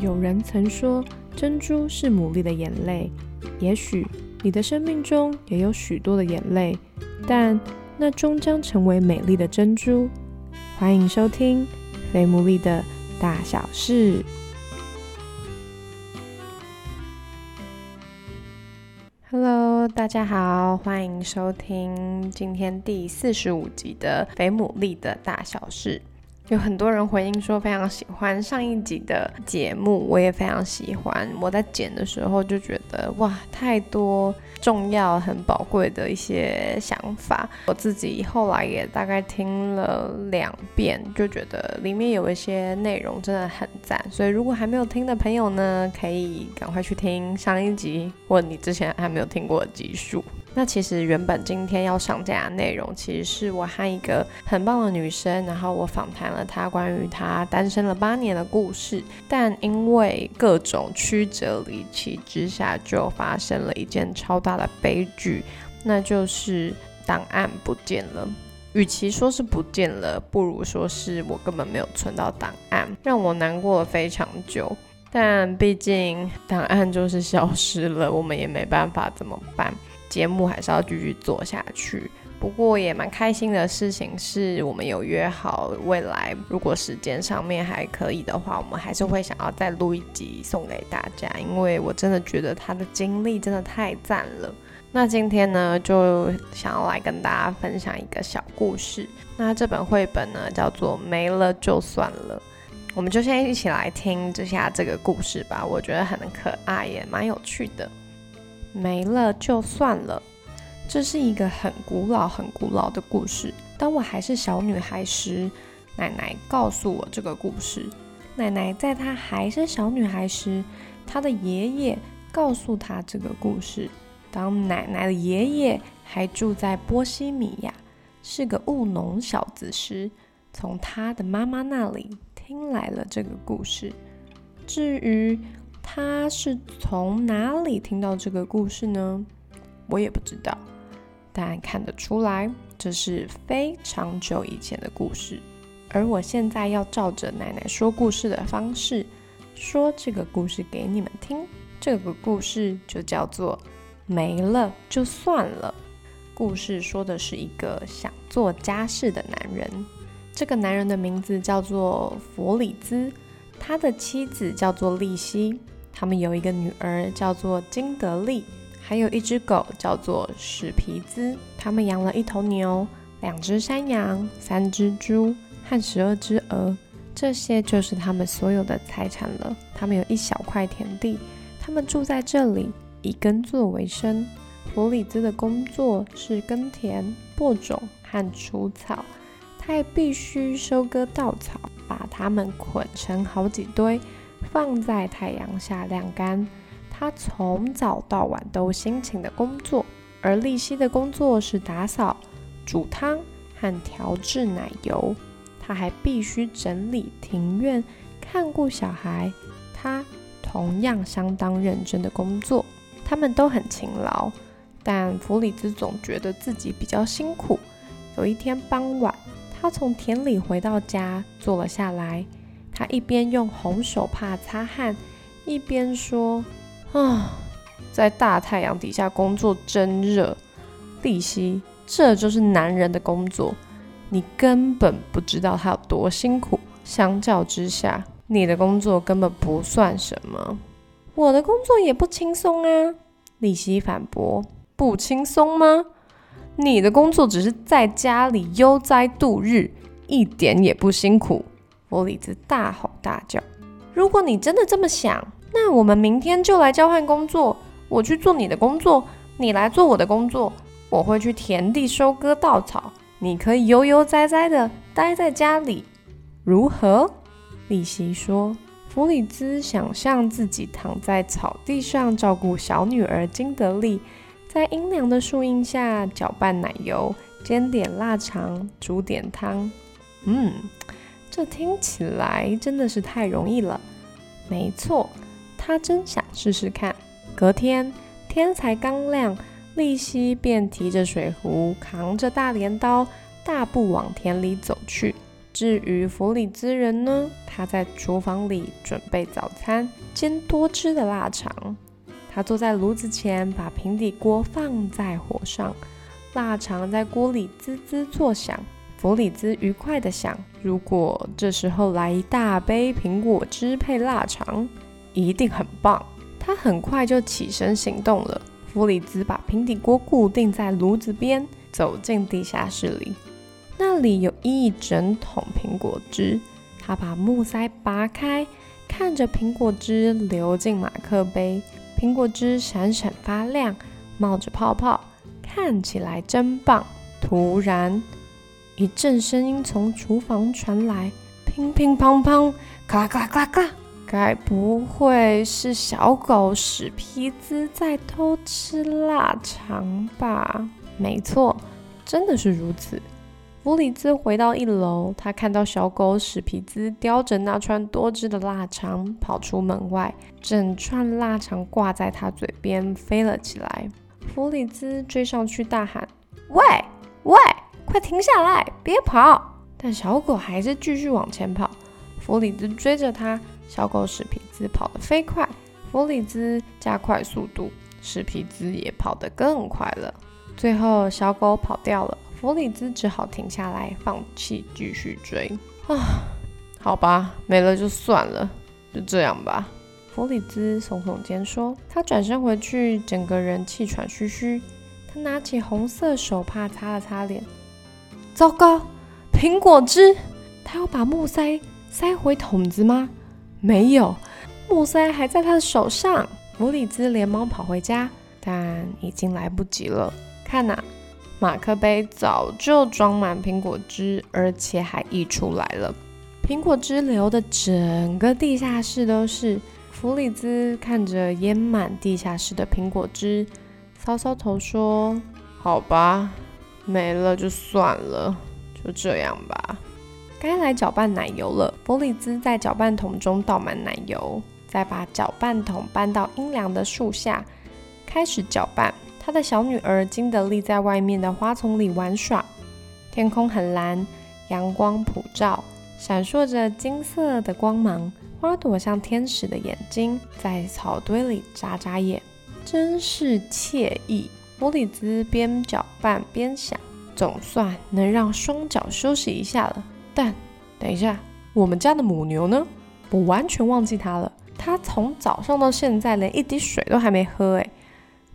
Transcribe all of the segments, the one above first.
有人曾说，珍珠是牡蛎的眼泪。也许你的生命中也有许多的眼泪，但那终将成为美丽的珍珠。欢迎收听《非牡蛎的大小事》。Hello，大家好，欢迎收听今天第四十五集的《肥牡蛎的大小事》。有很多人回应说非常喜欢上一集的节目，我也非常喜欢。我在剪的时候就觉得哇，太多重要、很宝贵的一些想法。我自己后来也大概听了两遍，就觉得里面有一些内容真的很赞。所以如果还没有听的朋友呢，可以赶快去听上一集，或你之前还没有听过的集数。那其实原本今天要上架的内容，其实是我和一个很棒的女生，然后我访谈了她关于她单身了八年的故事。但因为各种曲折离奇之下，就发生了一件超大的悲剧，那就是档案不见了。与其说是不见了，不如说是我根本没有存到档案，让我难过了非常久。但毕竟档案就是消失了，我们也没办法怎么办。节目还是要继续做下去，不过也蛮开心的事情是我们有约好，未来如果时间上面还可以的话，我们还是会想要再录一集送给大家，因为我真的觉得他的经历真的太赞了。那今天呢，就想要来跟大家分享一个小故事。那这本绘本呢，叫做《没了就算了》，我们就先一起来听这下这个故事吧。我觉得很可爱，也蛮有趣的。没了就算了，这是一个很古老、很古老的故事。当我还是小女孩时，奶奶告诉我这个故事。奶奶在她还是小女孩时，她的爷爷告诉她这个故事。当奶奶的爷爷还住在波西米亚，是个务农小子时，从他的妈妈那里听来了这个故事。至于……他是从哪里听到这个故事呢？我也不知道，但看得出来这是非常久以前的故事。而我现在要照着奶奶说故事的方式说这个故事给你们听。这个故事就叫做“没了就算了”。故事说的是一个想做家事的男人，这个男人的名字叫做弗里兹，他的妻子叫做丽西。他们有一个女儿叫做金德利，还有一只狗叫做史皮兹。他们养了一头牛、两只山羊、三只猪和十二只鹅，这些就是他们所有的财产了。他们有一小块田地，他们住在这里，以耕作为生。弗里兹的工作是耕田、播种和除草，他也必须收割稻草，把它们捆成好几堆。放在太阳下晾干。他从早到晚都辛勤的工作，而丽西的工作是打扫、煮汤和调制奶油。他还必须整理庭院、看顾小孩。他同样相当认真的工作。他们都很勤劳，但弗里兹总觉得自己比较辛苦。有一天傍晚，他从田里回到家，坐了下来。他一边用红手帕擦汗，一边说：“啊，在大太阳底下工作真热。利息，这就是男人的工作，你根本不知道他有多辛苦。相较之下，你的工作根本不算什么。我的工作也不轻松啊。”利息反驳：“不轻松吗？你的工作只是在家里悠哉度日，一点也不辛苦。”弗里兹大吼大叫：“如果你真的这么想，那我们明天就来交换工作。我去做你的工作，你来做我的工作。我会去田地收割稻草，你可以悠悠哉哉地待在家里，如何？”利西说。弗里兹想象自己躺在草地上，照顾小女儿金德利，在阴凉的树荫下搅拌奶油，煎点腊肠，煮点汤。嗯。这听起来真的是太容易了。没错，他真想试试看。隔天天才刚亮，利西便提着水壶，扛着大镰刀，大步往田里走去。至于弗里兹人呢，他在厨房里准备早餐，煎多汁的腊肠。他坐在炉子前，把平底锅放在火上，腊肠在锅里滋滋作响。弗里兹愉快地想：如果这时候来一大杯苹果汁配腊肠，一定很棒。他很快就起身行动了。弗里兹把平底锅固定在炉子边，走进地下室里。那里有一整桶苹果汁。他把木塞拔开，看着苹果汁流进马克杯。苹果汁闪闪发亮，冒着泡泡，看起来真棒。突然，一阵声音从厨房传来，乒乒乓乓，咔啦咔啦咔啦咔啦。该不会是小狗史皮兹在偷吃腊肠吧？没错，真的是如此。弗里兹回到一楼，他看到小狗史皮兹叼着那串多汁的腊肠跑出门外，整串腊肠挂在他嘴边飞了起来。弗里兹追上去大喊：“喂喂，快停下来，别跑！”但小狗还是继续往前跑。弗里兹追着他。小狗史皮兹跑得飞快，弗里兹加快速度，史皮兹也跑得更快了。最后，小狗跑掉了，弗里兹只好停下来，放弃继续追。啊，好吧，没了就算了，就这样吧。弗里兹耸耸肩说。他转身回去，整个人气喘吁吁。他拿起红色手帕擦了擦脸。糟糕，苹果汁！他要把木塞塞回桶子吗？没有，木塞还在他的手上。弗里兹连忙跑回家，但已经来不及了。看呐，马克杯早就装满苹果汁，而且还溢出来了。苹果汁流的整个地下室都是。弗里兹看着淹满地下室的苹果汁，搔搔头说：“好吧，没了就算了，就这样吧。”该来搅拌奶油了。弗里兹在搅拌桶中倒满奶油，再把搅拌桶搬到阴凉的树下，开始搅拌。他的小女儿金德利在外面的花丛里玩耍。天空很蓝，阳光普照，闪烁着金色的光芒。花朵像天使的眼睛，在草堆里眨眨眼，真是惬意。弗里兹边搅拌边想：总算能让双脚休息一下了。但等一下，我们家的母牛呢？我完全忘记它了。它从早上到现在连一滴水都还没喝。哎，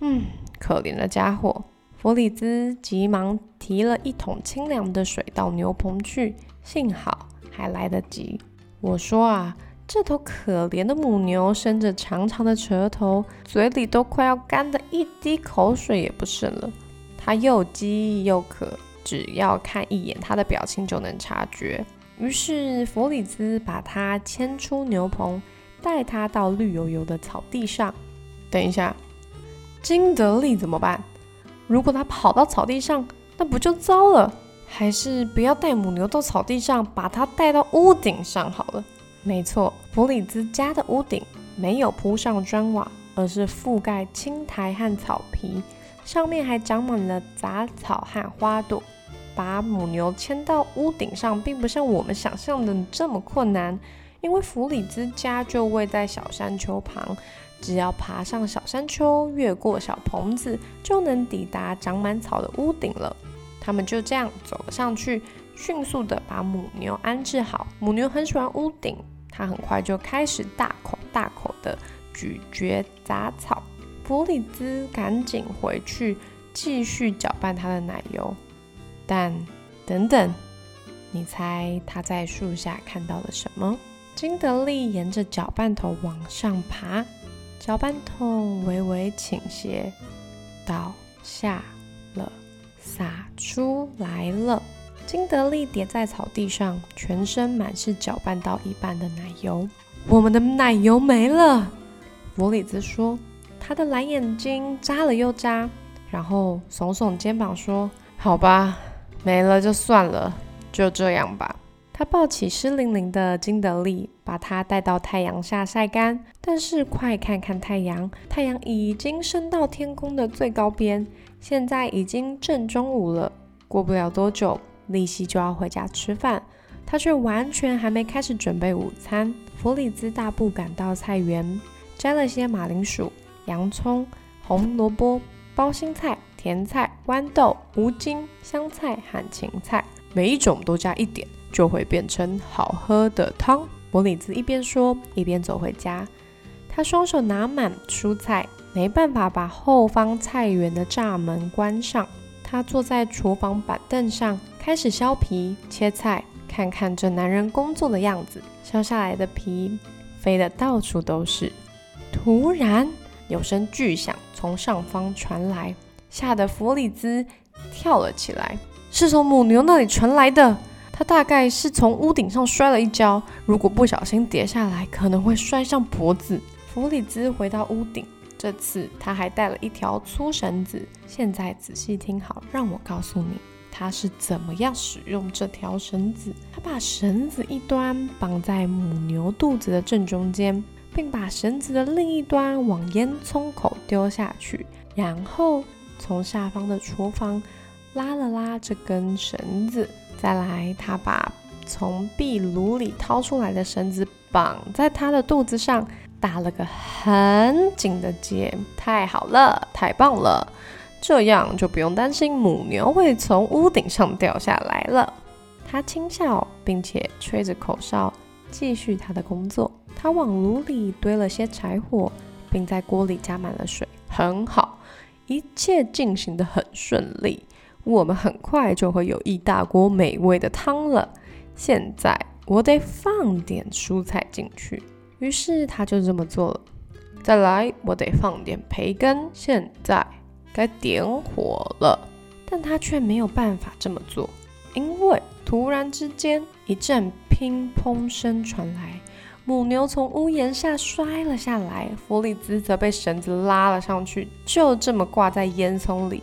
嗯，可怜的家伙。弗里兹急忙提了一桶清凉的水到牛棚去，幸好还来得及。我说啊，这头可怜的母牛伸着长长的舌头，嘴里都快要干的一滴口水也不剩了。它又饥又渴。只要看一眼它的表情就能察觉。于是弗里兹把它牵出牛棚，带它到绿油油的草地上。等一下，金德利怎么办？如果他跑到草地上，那不就糟了？还是不要带母牛到草地上，把它带到屋顶上好了。没错，弗里兹家的屋顶没有铺上砖瓦，而是覆盖青苔和草皮，上面还长满了杂草和花朵。把母牛牵到屋顶上，并不像我们想象的这么困难，因为弗里兹家就位在小山丘旁，只要爬上小山丘，越过小棚子，就能抵达长满草的屋顶了。他们就这样走了上去，迅速地把母牛安置好。母牛很喜欢屋顶，它很快就开始大口大口地咀嚼杂草。弗里兹赶紧回去继续搅拌他的奶油。但等等，你猜他在树下看到了什么？金德利沿着搅拌头往上爬，搅拌桶微微倾斜，倒下了，洒出来了。金德利叠在草地上，全身满是搅拌到一半的奶油。我们的奶油没了，弗里兹说。他的蓝眼睛眨了又眨，然后耸耸肩膀说：“好吧。”没了就算了，就这样吧。他抱起湿淋淋的金德利，把它带到太阳下晒干。但是快看看太阳，太阳已经升到天空的最高边。现在已经正中午了，过不了多久，利希就要回家吃饭。他却完全还没开始准备午餐。弗里兹大步赶到菜园，摘了些马铃薯、洋葱、红萝卜、包心菜、甜菜、豌豆、无精、香菜和芹菜，每一种都加一点，就会变成好喝的汤。弗里兹一边说，一边走回家。他双手拿满蔬菜，没办法把后方菜园的栅门关上。他坐在厨房板凳上，开始削皮、切菜。看看这男人工作的样子，削下来的皮飞得到处都是。突然，有声巨响从上方传来，吓得弗里兹跳了起来。是从母牛那里传来的。他大概是从屋顶上摔了一跤，如果不小心跌下来，可能会摔伤脖子。弗里兹回到屋顶，这次他还带了一条粗绳子。现在仔细听好，让我告诉你，他是怎么样使用这条绳子。他把绳子一端绑在母牛肚子的正中间，并把绳子的另一端往烟囱口丢下去，然后从下方的厨房拉了拉这根绳子。再来，他把从壁炉里掏出来的绳子绑在他的肚子上。打了个很紧的结，太好了，太棒了，这样就不用担心母牛会从屋顶上掉下来了。他轻笑，并且吹着口哨，继续他的工作。他往炉里堆了些柴火，并在锅里加满了水。很好，一切进行得很顺利。我们很快就会有一大锅美味的汤了。现在我得放点蔬菜进去。于是他就这么做了。再来，我得放点培根。现在该点火了，但他却没有办法这么做，因为突然之间一阵乒乓声传来，母牛从屋檐下摔了下来，弗里兹则被绳子拉了上去，就这么挂在烟囱里。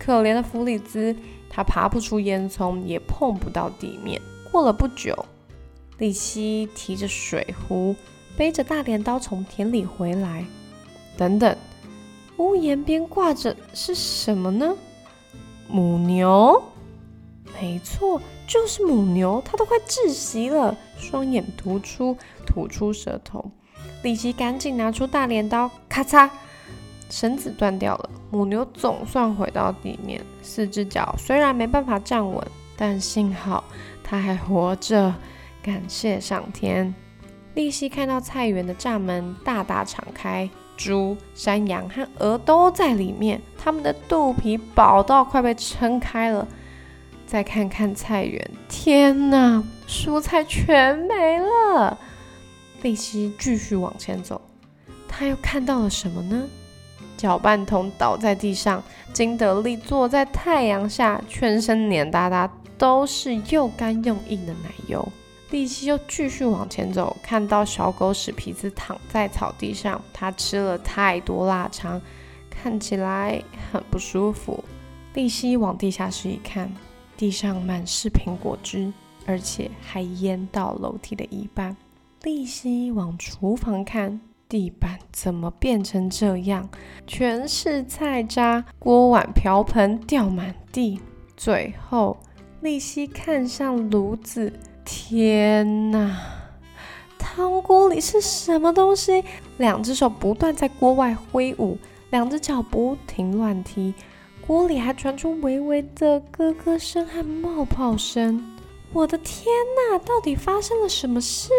可怜的弗里兹，他爬不出烟囱，也碰不到地面。过了不久，利希提着水壶。背着大镰刀从田里回来，等等，屋檐边挂着是什么呢？母牛，没错，就是母牛，它都快窒息了，双眼突出，吐出舌头。李奇赶紧拿出大镰刀，咔嚓，绳子断掉了，母牛总算回到地面，四只脚虽然没办法站稳，但幸好它还活着，感谢上天。利希看到菜园的栅门大大敞开，猪、山羊和鹅都在里面，它们的肚皮饱到快被撑开了。再看看菜园，天哪，蔬菜全没了！贝西继续往前走，他又看到了什么呢？搅拌桶倒在地上，金德利坐在太阳下，全身黏哒哒，都是又干又硬的奶油。利希又继续往前走，看到小狗史皮兹躺在草地上，它吃了太多腊肠，看起来很不舒服。利希往地下室一看，地上满是苹果汁，而且还淹到楼梯的一半。利希往厨房看，地板怎么变成这样？全是菜渣，锅碗瓢盆掉满地。最后，利希看向炉子。天哪！汤锅里是什么东西？两只手不断在锅外挥舞，两只脚不停乱踢，锅里还传出微微的咯咯声和冒泡声。我的天哪！到底发生了什么事？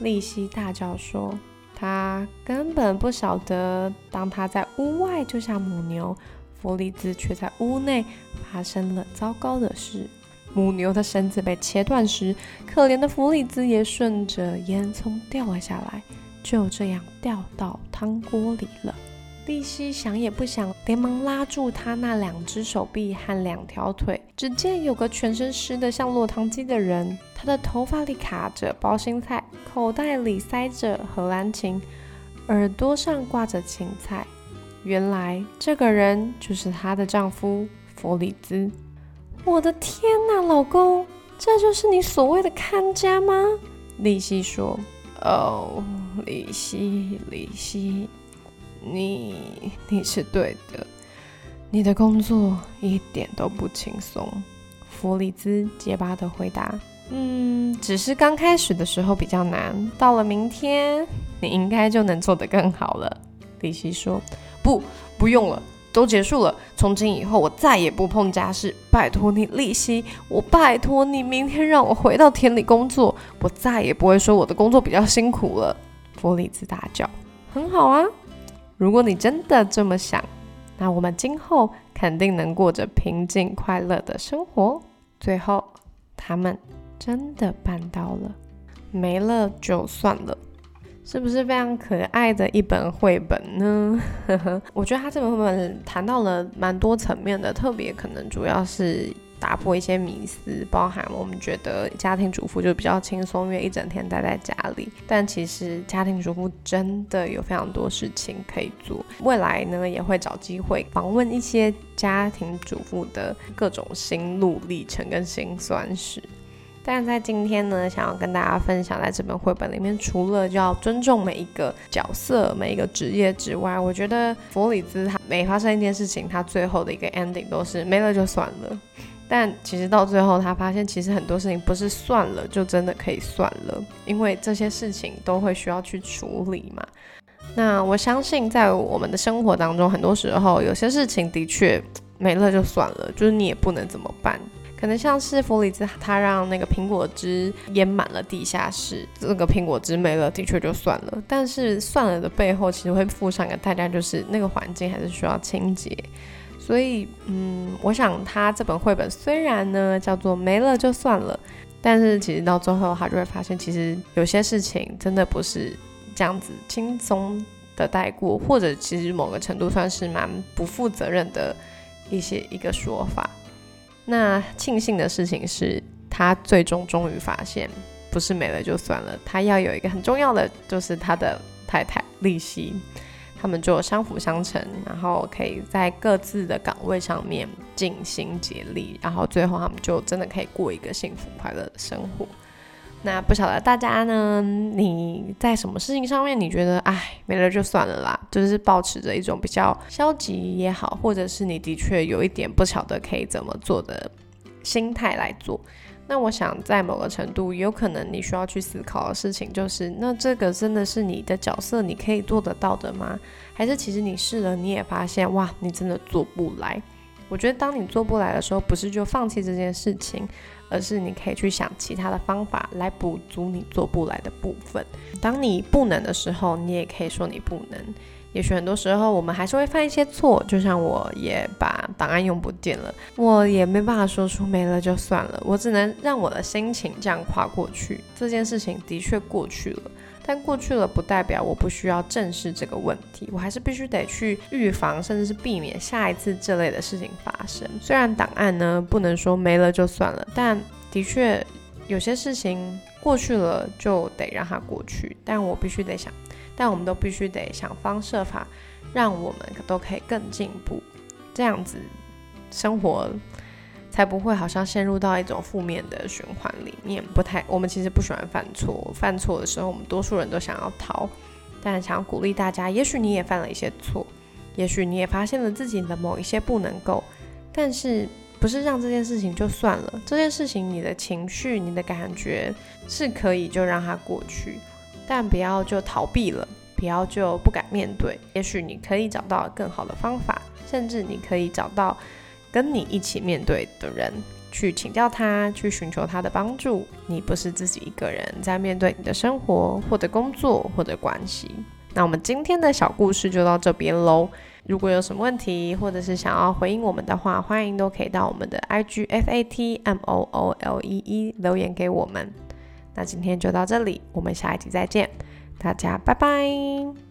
利希大叫说：“他根本不晓得，当他在屋外救下母牛，弗里兹却在屋内发生了糟糕的事。”母牛的绳子被切断时，可怜的弗里兹也顺着烟囱掉了下来，就这样掉到汤锅里了。利希想也不想，连忙拉住他那两只手臂和两条腿。只见有个全身湿得像落汤鸡的人，他的头发里卡着包心菜，口袋里塞着荷兰芹，耳朵上挂着芹菜。原来这个人就是她的丈夫弗里兹。我的天呐，老公，这就是你所谓的看家吗？李希说：“哦，李希，李希，你你是对的，你的工作一点都不轻松。”弗里兹结巴的回答：“嗯，只是刚开始的时候比较难，到了明天你应该就能做得更好了。李希说：“不，不用了，都结束了。从今以后我再也不碰家事，拜托你，利息，我拜托你，明天让我回到田里工作，我再也不会说我的工作比较辛苦了。”弗里兹大叫：“很好啊，如果你真的这么想，那我们今后肯定能过着平静快乐的生活。”最后，他们。真的办到了，没了就算了，是不是非常可爱的一本绘本呢？我觉得他这本绘本谈到了蛮多层面的，特别可能主要是打破一些迷思，包含我们觉得家庭主妇就比较轻松，因为一整天待在家里。但其实家庭主妇真的有非常多事情可以做。未来呢，也会找机会访问一些家庭主妇的各种心路历程跟辛酸史。但在今天呢，想要跟大家分享，在这本绘本里面，除了要尊重每一个角色、每一个职业之外，我觉得弗里兹他每发生一件事情，他最后的一个 ending 都是没了就算了。但其实到最后，他发现其实很多事情不是算了就真的可以算了，因为这些事情都会需要去处理嘛。那我相信在我们的生活当中，很多时候有些事情的确没了就算了，就是你也不能怎么办。可能像是弗里兹，他让那个苹果汁淹满了地下室，这个苹果汁没了，的确就算了。但是算了的背后，其实会附上一个代价，就是那个环境还是需要清洁。所以，嗯，我想他这本绘本虽然呢叫做没了就算了，但是其实到最后他就会发现，其实有些事情真的不是这样子轻松的带过，或者其实某个程度算是蛮不负责任的一些一个说法。那庆幸的事情是，他最终终于发现，不是没了就算了，他要有一个很重要的，就是他的太太丽西，他们就相辅相成，然后可以在各自的岗位上面尽心竭力，然后最后他们就真的可以过一个幸福快乐的生活。那不晓得大家呢？你在什么事情上面你觉得哎没了就算了啦？就是保持着一种比较消极也好，或者是你的确有一点不晓得可以怎么做的心态来做。那我想在某个程度，有可能你需要去思考的事情就是：那这个真的是你的角色，你可以做得到的吗？还是其实你试了，你也发现哇，你真的做不来？我觉得当你做不来的时候，不是就放弃这件事情。而是你可以去想其他的方法来补足你做不来的部分。当你不能的时候，你也可以说你不能。也许很多时候我们还是会犯一些错，就像我也把档案用不见了，我也没办法说出没了就算了，我只能让我的心情这样跨过去。这件事情的确过去了。但过去了不代表我不需要正视这个问题，我还是必须得去预防，甚至是避免下一次这类的事情发生。虽然档案呢不能说没了就算了，但的确有些事情过去了就得让它过去。但我必须得想，但我们都必须得想方设法，让我们都可以更进步，这样子生活。才不会好像陷入到一种负面的循环里面。不太，我们其实不喜欢犯错。犯错的时候，我们多数人都想要逃。但想要鼓励大家，也许你也犯了一些错，也许你也发现了自己的某一些不能够。但是，不是让这件事情就算了。这件事情，你的情绪、你的感觉是可以就让它过去，但不要就逃避了，不要就不敢面对。也许你可以找到更好的方法，甚至你可以找到。跟你一起面对的人，去请教他，去寻求他的帮助。你不是自己一个人在面对你的生活，或者工作，或者关系。那我们今天的小故事就到这边喽。如果有什么问题，或者是想要回应我们的话，欢迎都可以到我们的 I G F A T M O O L E E 留言给我们。那今天就到这里，我们下一集再见，大家拜拜。